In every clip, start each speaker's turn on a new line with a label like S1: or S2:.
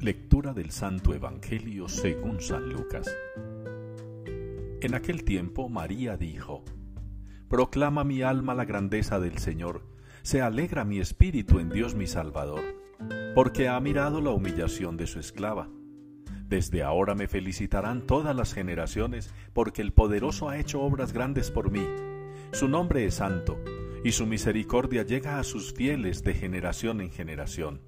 S1: Lectura del Santo Evangelio según San Lucas. En aquel tiempo María dijo, Proclama mi alma la grandeza del Señor, se alegra mi espíritu en Dios mi Salvador, porque ha mirado la humillación de su esclava. Desde ahora me felicitarán todas las generaciones, porque el poderoso ha hecho obras grandes por mí. Su nombre es santo, y su misericordia llega a sus fieles de generación en generación.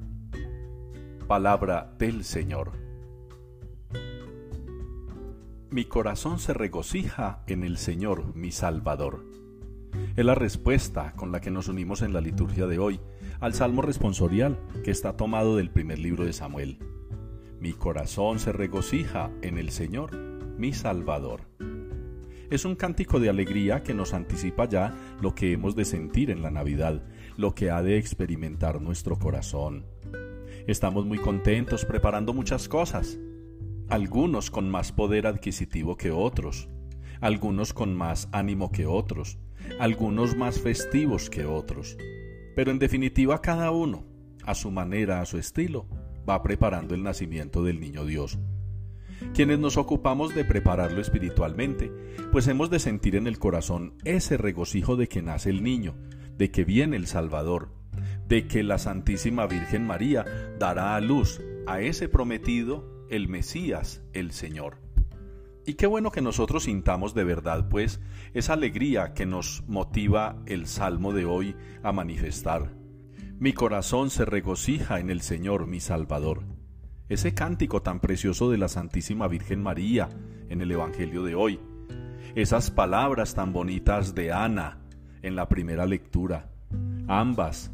S1: Palabra del Señor. Mi corazón se regocija en el Señor, mi Salvador. Es la respuesta con la que nos unimos en la liturgia de hoy al Salmo responsorial que está tomado del primer libro de Samuel. Mi corazón se regocija en el Señor, mi Salvador. Es un cántico de alegría que nos anticipa ya lo que hemos de sentir en la Navidad, lo que ha de experimentar nuestro corazón. Estamos muy contentos preparando muchas cosas, algunos con más poder adquisitivo que otros, algunos con más ánimo que otros, algunos más festivos que otros. Pero en definitiva cada uno, a su manera, a su estilo, va preparando el nacimiento del niño Dios. Quienes nos ocupamos de prepararlo espiritualmente, pues hemos de sentir en el corazón ese regocijo de que nace el niño, de que viene el Salvador, de que la Santísima Virgen María dará a luz a ese prometido, el Mesías, el Señor. Y qué bueno que nosotros sintamos de verdad, pues, esa alegría que nos motiva el Salmo de hoy a manifestar. Mi corazón se regocija en el Señor, mi Salvador. Ese cántico tan precioso de la Santísima Virgen María en el Evangelio de hoy. Esas palabras tan bonitas de Ana en la primera lectura. Ambas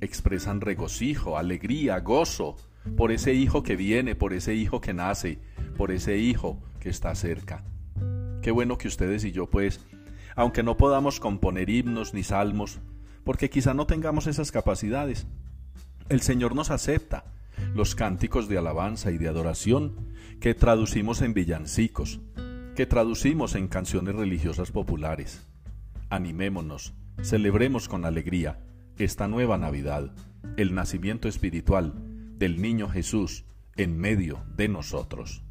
S1: expresan regocijo, alegría, gozo por ese hijo que viene, por ese hijo que nace, por ese hijo que está cerca. Qué bueno que ustedes y yo pues, aunque no podamos componer himnos ni salmos, porque quizá no tengamos esas capacidades, el Señor nos acepta los cánticos de alabanza y de adoración que traducimos en villancicos, que traducimos en canciones religiosas populares. Animémonos, celebremos con alegría esta nueva Navidad, el nacimiento espiritual del niño Jesús en medio de nosotros.